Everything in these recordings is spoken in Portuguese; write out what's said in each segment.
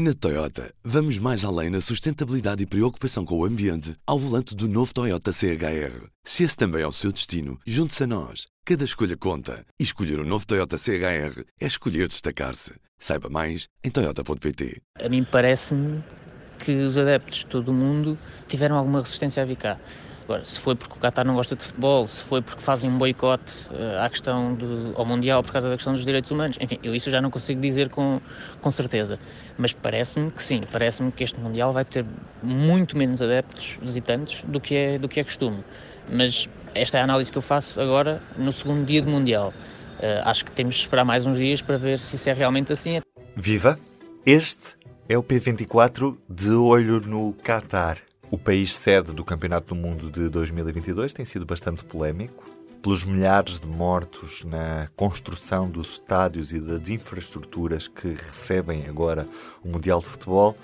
Na Toyota, vamos mais além na sustentabilidade e preocupação com o ambiente ao volante do novo Toyota CHR. Se esse também é o seu destino, junte-se a nós. Cada escolha conta. E escolher o um novo Toyota CHR é escolher destacar-se. Saiba mais em Toyota.pt. A mim parece-me que os adeptos de todo o mundo tiveram alguma resistência a vir cá. Agora, se foi porque o Qatar não gosta de futebol, se foi porque fazem um boicote uh, à questão do, ao Mundial por causa da questão dos direitos humanos, enfim, eu isso já não consigo dizer com, com certeza. Mas parece-me que sim, parece-me que este Mundial vai ter muito menos adeptos visitantes do que é, do que é costume. Mas esta é a análise que eu faço agora no segundo dia do Mundial. Uh, acho que temos de esperar mais uns dias para ver se isso é realmente assim. Viva! Este é o P24 de olho no Qatar. O país sede do Campeonato do Mundo de 2022 tem sido bastante polémico pelos milhares de mortos na construção dos estádios e das infraestruturas que recebem agora o Mundial de Futebol,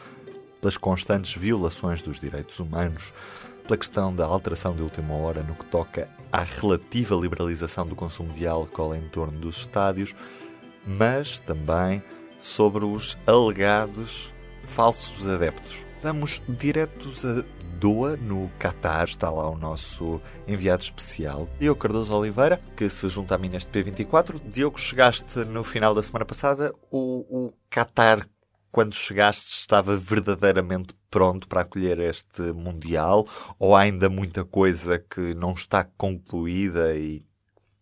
pelas constantes violações dos direitos humanos, pela questão da alteração de última hora no que toca à relativa liberalização do consumo de álcool em torno dos estádios, mas também sobre os alegados falsos adeptos. Vamos diretos a Doa, no Qatar. Está lá o nosso enviado especial, Diogo Cardoso Oliveira, que se junta a mim neste P24. Diogo, chegaste no final da semana passada. O, o Qatar, quando chegaste, estava verdadeiramente pronto para acolher este Mundial? Ou há ainda muita coisa que não está concluída e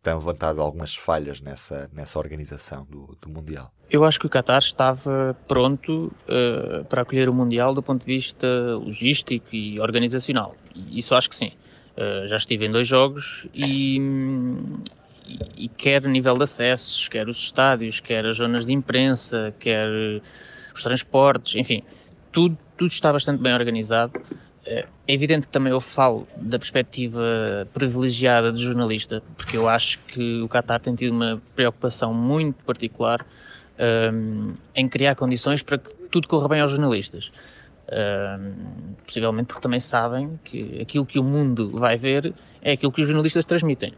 tem levantado algumas falhas nessa, nessa organização do, do Mundial? Eu acho que o Qatar estava pronto uh, para acolher o Mundial do ponto de vista logístico e organizacional. Isso acho que sim. Uh, já estive em dois jogos e, e, e, quer nível de acessos, quer os estádios, quer as zonas de imprensa, quer os transportes, enfim, tudo, tudo está bastante bem organizado. É evidente que também eu falo da perspectiva privilegiada de jornalista, porque eu acho que o Qatar tem tido uma preocupação muito particular um, em criar condições para que tudo corra bem aos jornalistas. Um, possivelmente porque também sabem que aquilo que o mundo vai ver é aquilo que os jornalistas transmitem.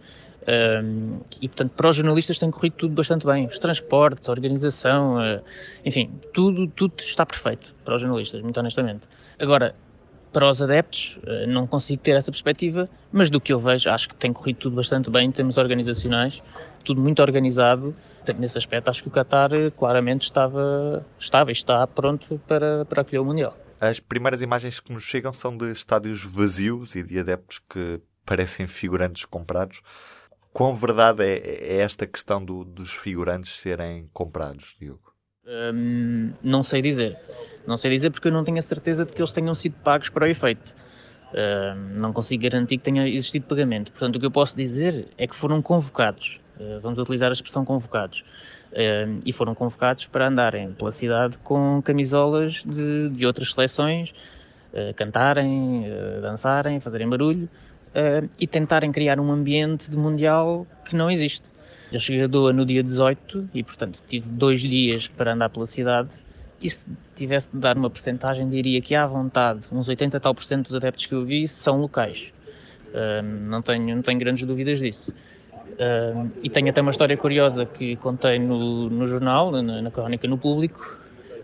Um, e portanto, para os jornalistas tem corrido tudo bastante bem. Os transportes, a organização, uh, enfim, tudo, tudo está perfeito para os jornalistas, muito honestamente. Agora, para os adeptos, uh, não consigo ter essa perspectiva, mas do que eu vejo, acho que tem corrido tudo bastante bem em termos organizacionais, tudo muito organizado. Portanto, nesse aspecto, acho que o Qatar eh, claramente estava, estava e está pronto para, para acolher o Mundial. As primeiras imagens que nos chegam são de estádios vazios e de adeptos que parecem figurantes comprados. Quão verdade é, é esta questão do, dos figurantes serem comprados, Diogo? Hum, não sei dizer. Não sei dizer porque eu não tenho a certeza de que eles tenham sido pagos para o efeito. Hum, não consigo garantir que tenha existido pagamento. Portanto, o que eu posso dizer é que foram convocados. Eh, vamos utilizar a expressão convocados, eh, e foram convocados para andarem pela cidade com camisolas de, de outras seleções, eh, cantarem, dançarem, fazerem barulho e tentarem criar um ambiente de mundial que não existe. Eu cheguei a Doha no dia 18 e, portanto, tive dois dias para andar pela cidade e se tivesse de dar uma percentagem, diria que à vontade, uns 80 tal por cento dos adeptos que eu vi são locais. não, tenho, não tenho grandes dúvidas disso. Uh, e tenho até uma história curiosa que contei no, no jornal, na, na crónica no público,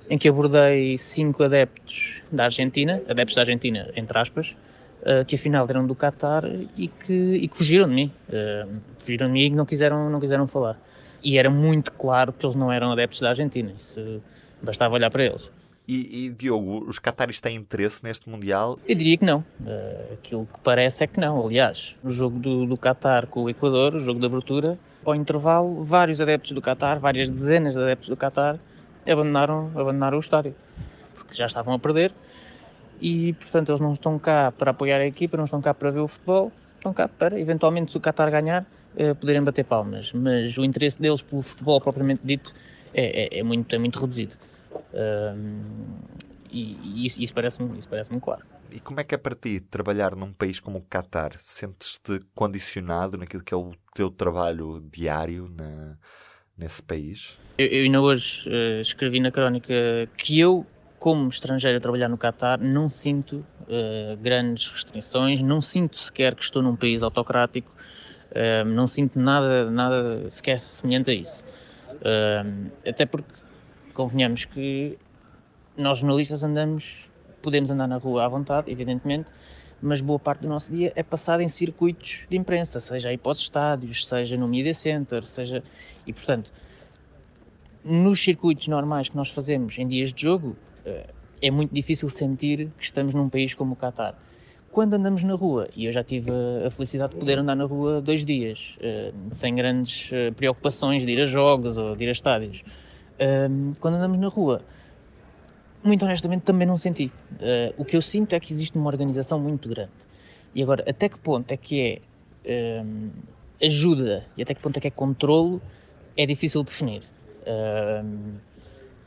em que abordei cinco adeptos da Argentina, adeptos da Argentina, entre aspas, uh, que afinal eram do Qatar e que, e que fugiram de mim. Uh, fugiram de mim e não quiseram, não quiseram falar. E era muito claro que eles não eram adeptos da Argentina, isso bastava olhar para eles. E, e, Diogo, os cataris têm interesse neste Mundial? Eu diria que não. Uh, aquilo que parece é que não. Aliás, no jogo do, do Qatar com o Equador, o jogo de abertura, ao intervalo, vários adeptos do Qatar, várias dezenas de adeptos do Qatar, abandonaram, abandonaram o estádio. Porque já estavam a perder e, portanto, eles não estão cá para apoiar a equipa, não estão cá para ver o futebol, estão cá para, eventualmente, se o Qatar ganhar, uh, poderem bater palmas. Mas o interesse deles pelo futebol propriamente dito é, é, é muito, é muito reduzido. Um, e, e, isso, isso parece-me parece claro. E como é que é para ti trabalhar num país como o Qatar? Sentes-te condicionado naquilo que é o teu trabalho diário na, nesse país? Eu, eu ainda hoje uh, escrevi na crónica que eu, como estrangeiro a trabalhar no Qatar, não sinto uh, grandes restrições, não sinto sequer que estou num país autocrático, uh, não sinto nada, nada sequer semelhante a isso. até porque convenhamos que nós jornalistas andamos, podemos andar na rua à vontade, evidentemente, mas boa parte do nosso dia é passado em circuitos de imprensa, seja aí para os estádios, seja no Media Center, seja. E portanto, nos circuitos normais que nós fazemos em dias de jogo, é muito difícil sentir que estamos num país como o Qatar. Quando andamos na rua, e eu já tive a felicidade de poder andar na rua dois dias, eh, sem grandes eh, preocupações de ir a jogos ou de ir a estádios, quando andamos na rua, muito honestamente, também não senti. Uh, o que eu sinto é que existe uma organização muito grande. E agora, até que ponto é que é um, ajuda e até que ponto é que é controlo, é difícil definir.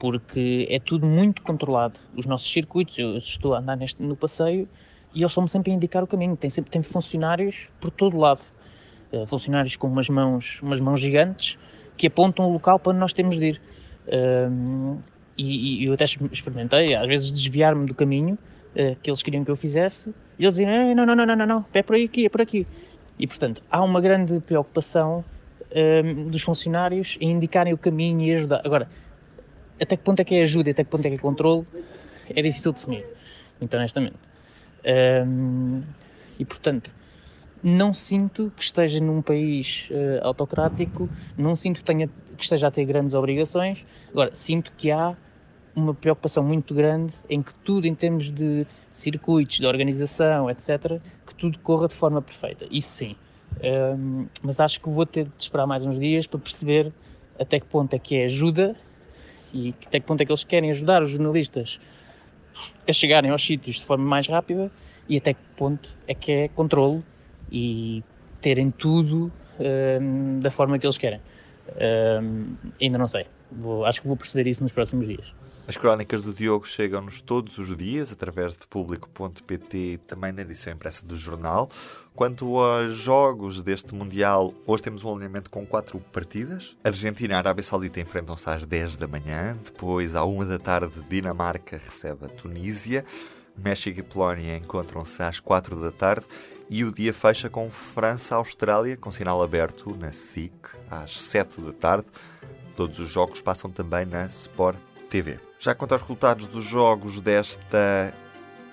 Porque é tudo muito controlado. Os nossos circuitos, eu estou a andar neste, no passeio e eles estão-me sempre a indicar o caminho. Tem sempre tem funcionários por todo lado. Uh, funcionários com umas mãos, umas mãos gigantes que apontam o local para onde nós temos de ir. Um, e, e eu até experimentei, às vezes, desviar-me do caminho uh, que eles queriam que eu fizesse, e eles diziam, não, não, não, não, não, não, é por aqui, é por aqui. E, portanto, há uma grande preocupação ehm, dos funcionários em indicarem o caminho e ajudar. Agora, até que ponto é que é ajuda e até que ponto é que é controle, é difícil definir, muito honestamente. Um, e, portanto, não sinto que esteja num país uh, autocrático, não sinto que, tenha, que esteja a ter grandes obrigações. Agora, sinto que há uma preocupação muito grande em que tudo, em termos de circuitos, de organização, etc., que tudo corra de forma perfeita. Isso sim. Um, mas acho que vou ter de esperar mais uns dias para perceber até que ponto é que é ajuda e até que ponto é que eles querem ajudar os jornalistas a chegarem aos sítios de forma mais rápida e até que ponto é que é controle e terem tudo um, da forma que eles querem. Um, ainda não sei. Vou, acho que vou perceber isso nos próximos dias. As crónicas do Diogo chegam-nos todos os dias através de público.pt também na edição impressa do jornal. Quanto aos jogos deste Mundial, hoje temos um alinhamento com quatro partidas. Argentina e Arábia Saudita enfrentam-se às 10 da manhã. Depois, à 1 da tarde, Dinamarca recebe a Tunísia. México e Polónia encontram-se às 4 da tarde e o dia fecha com França-Austrália, com sinal aberto na SIC, às 7 da tarde. Todos os jogos passam também na Sport TV. Já quanto aos resultados dos jogos desta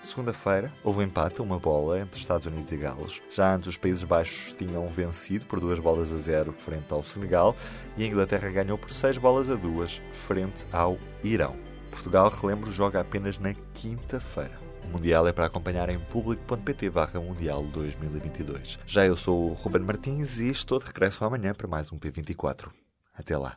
segunda-feira, houve um empate, uma bola, entre Estados Unidos e Gales. Já antes, os Países Baixos tinham vencido por duas bolas a zero frente ao Senegal e a Inglaterra ganhou por seis bolas a duas frente ao Irão. Portugal, relembro, joga apenas na quinta-feira. O Mundial é para acompanhar em público.pt barra Mundial 2022. Já eu sou o Ruben Martins e estou de regresso amanhã para mais um P24. Até lá.